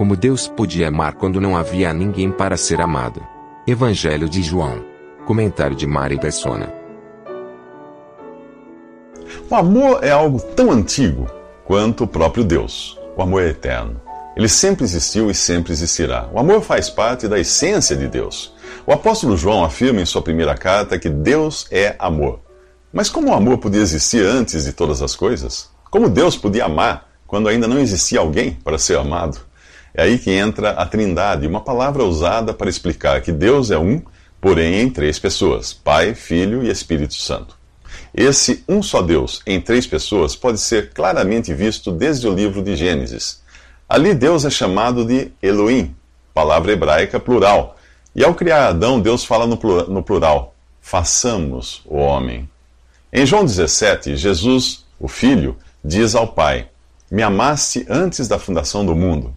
Como Deus podia amar quando não havia ninguém para ser amado. Evangelho de João. Comentário de Mari Persona. O amor é algo tão antigo quanto o próprio Deus. O amor é eterno. Ele sempre existiu e sempre existirá. O amor faz parte da essência de Deus. O apóstolo João afirma em sua primeira carta que Deus é amor. Mas como o amor podia existir antes de todas as coisas? Como Deus podia amar quando ainda não existia alguém para ser amado? É aí que entra a Trindade, uma palavra usada para explicar que Deus é um, porém em três pessoas: Pai, Filho e Espírito Santo. Esse um só Deus em três pessoas pode ser claramente visto desde o livro de Gênesis. Ali Deus é chamado de Elohim, palavra hebraica plural. E ao criar Adão, Deus fala no plural: façamos o homem. Em João 17, Jesus, o Filho, diz ao Pai: Me amaste antes da fundação do mundo.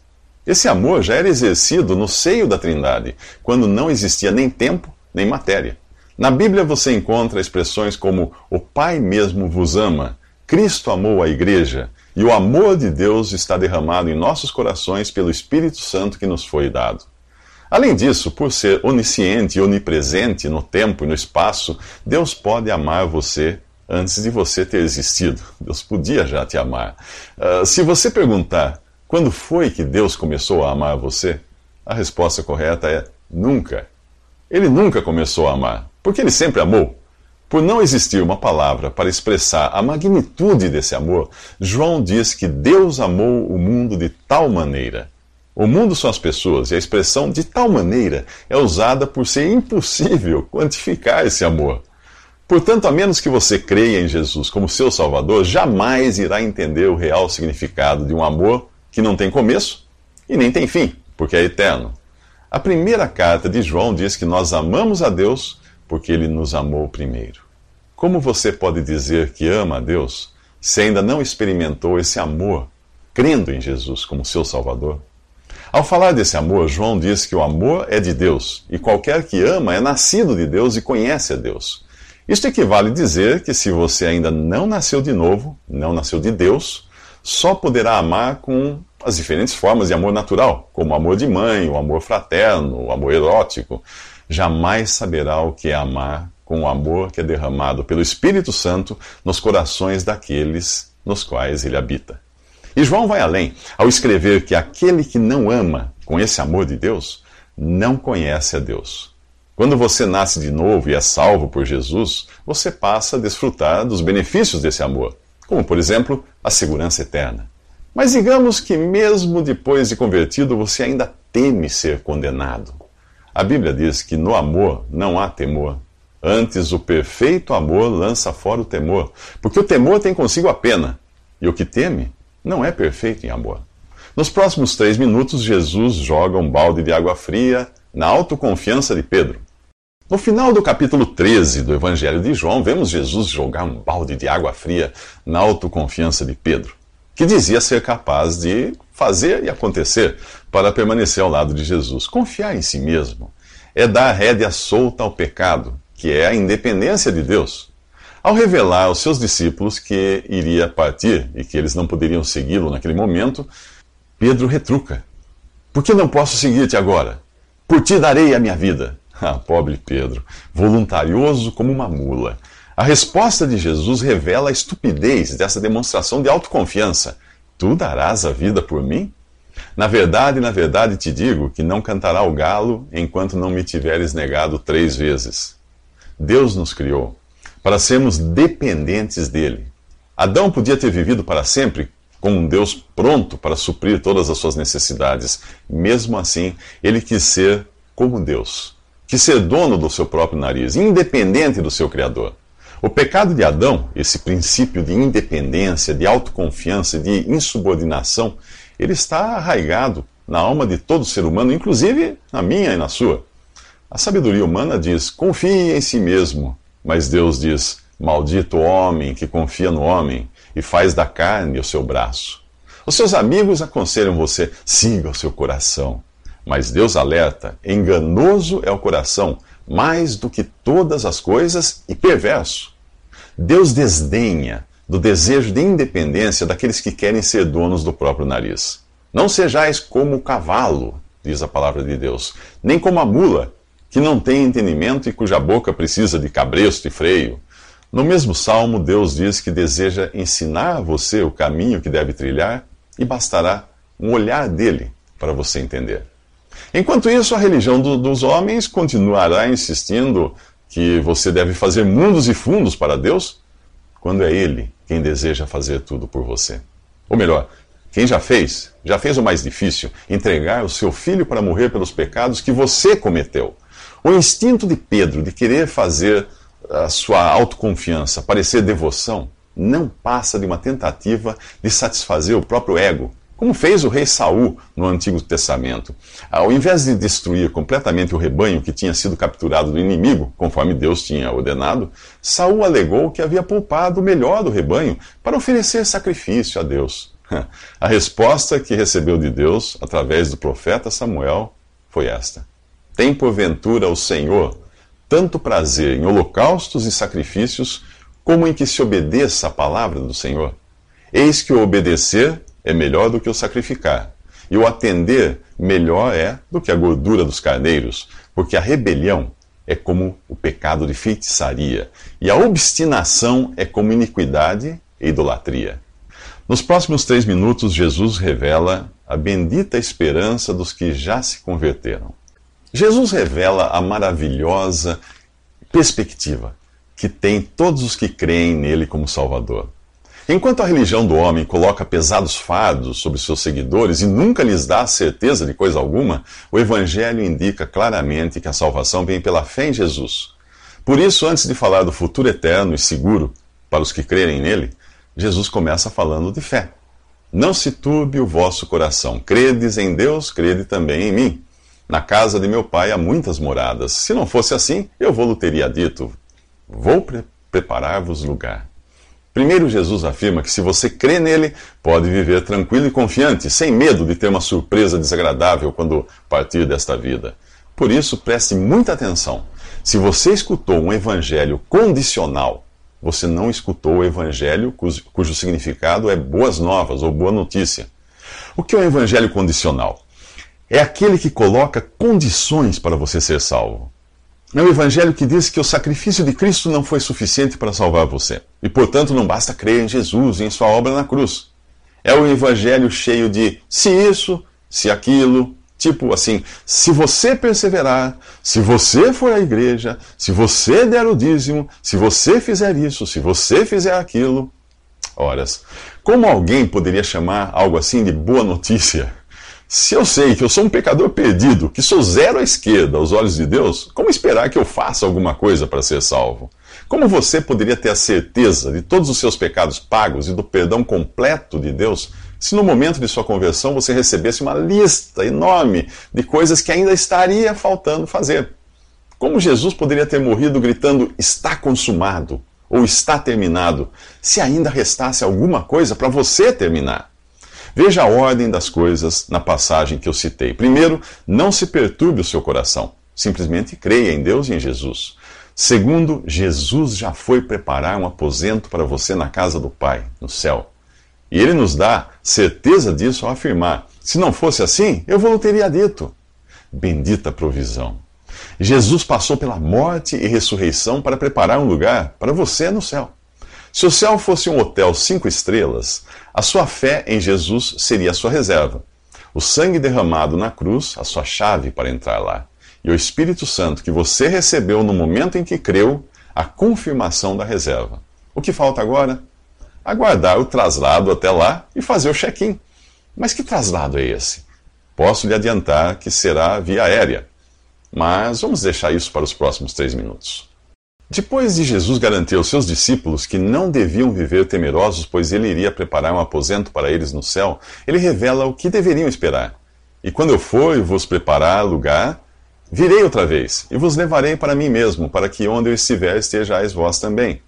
Esse amor já era exercido no seio da Trindade, quando não existia nem tempo nem matéria. Na Bíblia você encontra expressões como o Pai mesmo vos ama, Cristo amou a igreja e o amor de Deus está derramado em nossos corações pelo Espírito Santo que nos foi dado. Além disso, por ser onisciente e onipresente no tempo e no espaço, Deus pode amar você antes de você ter existido. Deus podia já te amar. Uh, se você perguntar quando foi que Deus começou a amar você, a resposta correta é nunca. Ele nunca começou a amar, porque ele sempre amou. Por não existir uma palavra para expressar a magnitude desse amor, João diz que Deus amou o mundo de tal maneira. O mundo são as pessoas, e a expressão de tal maneira é usada por ser impossível quantificar esse amor. Portanto, a menos que você creia em Jesus como seu Salvador, jamais irá entender o real significado de um amor que não tem começo e nem tem fim, porque é eterno. A primeira carta de João diz que nós amamos a Deus porque ele nos amou primeiro. Como você pode dizer que ama a Deus se ainda não experimentou esse amor, crendo em Jesus como seu Salvador? Ao falar desse amor, João diz que o amor é de Deus e qualquer que ama é nascido de Deus e conhece a Deus. Isto equivale a dizer que se você ainda não nasceu de novo, não nasceu de Deus, só poderá amar com as diferentes formas de amor natural, como o amor de mãe, o amor fraterno, o amor erótico. Jamais saberá o que é amar com o amor que é derramado pelo Espírito Santo nos corações daqueles nos quais ele habita. E João vai além ao escrever que aquele que não ama com esse amor de Deus não conhece a Deus. Quando você nasce de novo e é salvo por Jesus, você passa a desfrutar dos benefícios desse amor, como, por exemplo, a segurança eterna. Mas digamos que, mesmo depois de convertido, você ainda teme ser condenado. A Bíblia diz que no amor não há temor, Antes, o perfeito amor lança fora o temor, porque o temor tem consigo a pena, e o que teme não é perfeito em amor. Nos próximos três minutos, Jesus joga um balde de água fria na autoconfiança de Pedro. No final do capítulo 13 do Evangelho de João, vemos Jesus jogar um balde de água fria na autoconfiança de Pedro, que dizia ser capaz de fazer e acontecer para permanecer ao lado de Jesus. Confiar em si mesmo é dar rédea solta ao pecado que é a independência de Deus. Ao revelar aos seus discípulos que iria partir e que eles não poderiam segui-lo naquele momento, Pedro retruca: Por que não posso seguir-te agora? Por ti darei a minha vida. Ah, pobre Pedro, voluntarioso como uma mula. A resposta de Jesus revela a estupidez dessa demonstração de autoconfiança. Tu darás a vida por mim? Na verdade, na verdade te digo que não cantará o galo enquanto não me tiveres negado três vezes. Deus nos criou para sermos dependentes dele. Adão podia ter vivido para sempre com um Deus pronto para suprir todas as suas necessidades. Mesmo assim, ele quis ser como Deus, quis ser dono do seu próprio nariz, independente do seu Criador. O pecado de Adão, esse princípio de independência, de autoconfiança, de insubordinação, ele está arraigado na alma de todo ser humano, inclusive na minha e na sua. A sabedoria humana diz: confie em si mesmo, mas Deus diz: maldito homem que confia no homem e faz da carne o seu braço. Os seus amigos aconselham você: siga o seu coração. Mas Deus alerta: enganoso é o coração, mais do que todas as coisas, e perverso. Deus desdenha do desejo de independência daqueles que querem ser donos do próprio nariz. Não sejais como o cavalo, diz a palavra de Deus, nem como a mula, que não tem entendimento e cuja boca precisa de cabresto e freio. No mesmo salmo, Deus diz que deseja ensinar a você o caminho que deve trilhar e bastará um olhar dele para você entender. Enquanto isso, a religião do, dos homens continuará insistindo que você deve fazer mundos e fundos para Deus, quando é Ele quem deseja fazer tudo por você. Ou melhor, quem já fez, já fez o mais difícil, entregar o seu filho para morrer pelos pecados que você cometeu. O instinto de Pedro de querer fazer a sua autoconfiança parecer devoção não passa de uma tentativa de satisfazer o próprio ego como fez o rei Saul no Antigo Testamento. Ao invés de destruir completamente o rebanho que tinha sido capturado do inimigo, conforme Deus tinha ordenado, Saul alegou que havia poupado o melhor do rebanho para oferecer sacrifício a Deus. A resposta que recebeu de Deus através do profeta Samuel foi esta: Tem porventura o Senhor tanto prazer em holocaustos e sacrifícios, como em que se obedeça a palavra do Senhor? Eis que o obedecer é melhor do que o sacrificar. E o atender melhor é do que a gordura dos carneiros, porque a rebelião é como o pecado de feitiçaria, e a obstinação é como iniquidade e idolatria. Nos próximos três minutos, Jesus revela a bendita esperança dos que já se converteram. Jesus revela a maravilhosa perspectiva que tem todos os que creem nele como Salvador. Enquanto a religião do homem coloca pesados fardos sobre seus seguidores e nunca lhes dá certeza de coisa alguma, o Evangelho indica claramente que a salvação vem pela fé em Jesus. Por isso, antes de falar do futuro eterno e seguro para os que crerem nele, Jesus começa falando de fé. Não se turbe o vosso coração. Credes em Deus, crede também em mim. Na casa de meu pai há muitas moradas. Se não fosse assim, eu vou-lhe teria dito: Vou pre preparar-vos lugar. Primeiro, Jesus afirma que se você crê nele, pode viver tranquilo e confiante, sem medo de ter uma surpresa desagradável quando partir desta vida. Por isso, preste muita atenção. Se você escutou um evangelho condicional, você não escutou o evangelho cujo, cujo significado é boas novas ou boa notícia. O que é um evangelho condicional? É aquele que coloca condições para você ser salvo. É o Evangelho que diz que o sacrifício de Cristo não foi suficiente para salvar você. E, portanto, não basta crer em Jesus e em sua obra na cruz. É o Evangelho cheio de se isso, se aquilo. Tipo assim, se você perseverar, se você for à igreja, se você der o dízimo, se você fizer isso, se você fizer aquilo. Horas. Como alguém poderia chamar algo assim de boa notícia? Se eu sei que eu sou um pecador perdido, que sou zero à esquerda aos olhos de Deus, como esperar que eu faça alguma coisa para ser salvo? Como você poderia ter a certeza de todos os seus pecados pagos e do perdão completo de Deus se no momento de sua conversão você recebesse uma lista enorme de coisas que ainda estaria faltando fazer? Como Jesus poderia ter morrido gritando está consumado ou está terminado, se ainda restasse alguma coisa para você terminar? Veja a ordem das coisas na passagem que eu citei. Primeiro, não se perturbe o seu coração. Simplesmente creia em Deus e em Jesus. Segundo, Jesus já foi preparar um aposento para você na casa do Pai, no céu. E ele nos dá certeza disso ao afirmar: se não fosse assim, eu vou teria dito. Bendita provisão. Jesus passou pela morte e ressurreição para preparar um lugar para você no céu. Se o céu fosse um hotel cinco estrelas, a sua fé em Jesus seria a sua reserva. O sangue derramado na cruz, a sua chave para entrar lá. E o Espírito Santo que você recebeu no momento em que creu, a confirmação da reserva. O que falta agora? Aguardar o traslado até lá e fazer o check-in. Mas que traslado é esse? Posso lhe adiantar que será via aérea. Mas vamos deixar isso para os próximos três minutos. Depois de Jesus garantir aos seus discípulos que não deviam viver temerosos, pois ele iria preparar um aposento para eles no céu, ele revela o que deveriam esperar. E quando eu for e vos preparar lugar, virei outra vez e vos levarei para mim mesmo, para que onde eu estiver estejais vós também.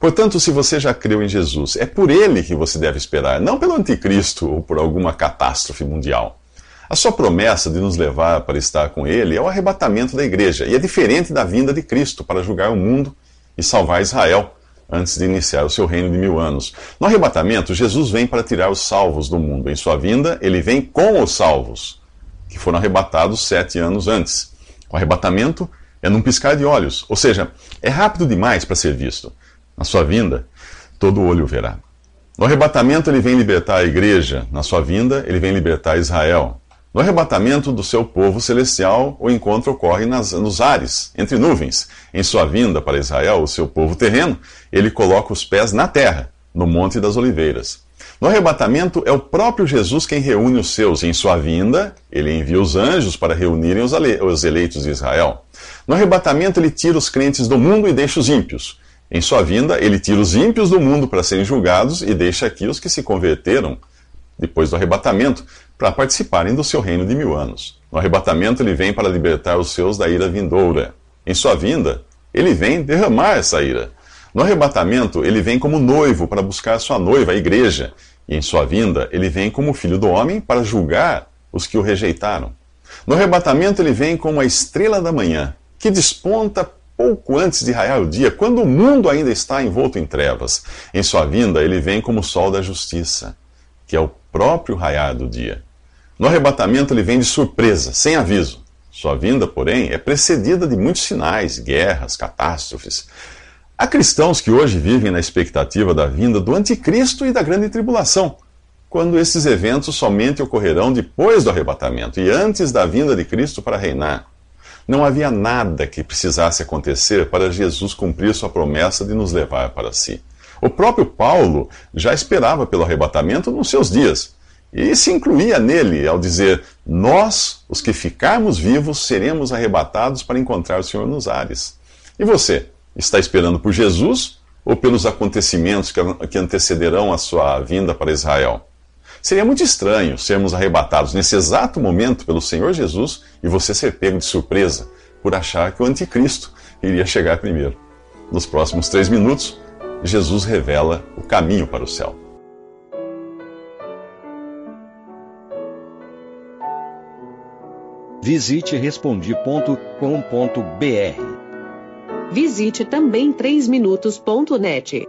Portanto, se você já creu em Jesus, é por ele que você deve esperar, não pelo anticristo ou por alguma catástrofe mundial. A sua promessa de nos levar para estar com Ele é o arrebatamento da igreja e é diferente da vinda de Cristo para julgar o mundo e salvar Israel antes de iniciar o seu reino de mil anos. No arrebatamento, Jesus vem para tirar os salvos do mundo. Em sua vinda, ele vem com os salvos, que foram arrebatados sete anos antes. O arrebatamento é num piscar de olhos, ou seja, é rápido demais para ser visto. Na sua vinda, todo olho verá. No arrebatamento, ele vem libertar a igreja. Na sua vinda, ele vem libertar Israel. No arrebatamento do seu povo celestial, o encontro ocorre nas, nos ares, entre nuvens. Em sua vinda para Israel, o seu povo terreno, ele coloca os pés na terra, no Monte das Oliveiras. No arrebatamento, é o próprio Jesus quem reúne os seus. Em sua vinda, ele envia os anjos para reunirem os eleitos de Israel. No arrebatamento, ele tira os crentes do mundo e deixa os ímpios. Em sua vinda, ele tira os ímpios do mundo para serem julgados e deixa aqui os que se converteram depois do arrebatamento, para participarem do seu reino de mil anos. No arrebatamento, ele vem para libertar os seus da ira vindoura. Em sua vinda, ele vem derramar essa ira. No arrebatamento, ele vem como noivo para buscar sua noiva, a igreja. E em sua vinda, ele vem como filho do homem para julgar os que o rejeitaram. No arrebatamento, ele vem como a estrela da manhã, que desponta pouco antes de raiar o dia, quando o mundo ainda está envolto em trevas. Em sua vinda, ele vem como o sol da justiça, que é o próprio raiar do dia. No arrebatamento ele vem de surpresa, sem aviso. Sua vinda, porém, é precedida de muitos sinais, guerras, catástrofes. Há cristãos que hoje vivem na expectativa da vinda do anticristo e da grande tribulação, quando esses eventos somente ocorrerão depois do arrebatamento e antes da vinda de Cristo para reinar. Não havia nada que precisasse acontecer para Jesus cumprir sua promessa de nos levar para si. O próprio Paulo já esperava pelo arrebatamento nos seus dias e se incluía nele ao dizer: Nós, os que ficarmos vivos, seremos arrebatados para encontrar o Senhor nos ares. E você, está esperando por Jesus ou pelos acontecimentos que antecederão a sua vinda para Israel? Seria muito estranho sermos arrebatados nesse exato momento pelo Senhor Jesus e você ser pego de surpresa por achar que o anticristo iria chegar primeiro. Nos próximos três minutos, Jesus revela o caminho para o céu. Visite respondi.com.br. Visite também 3minutos.net.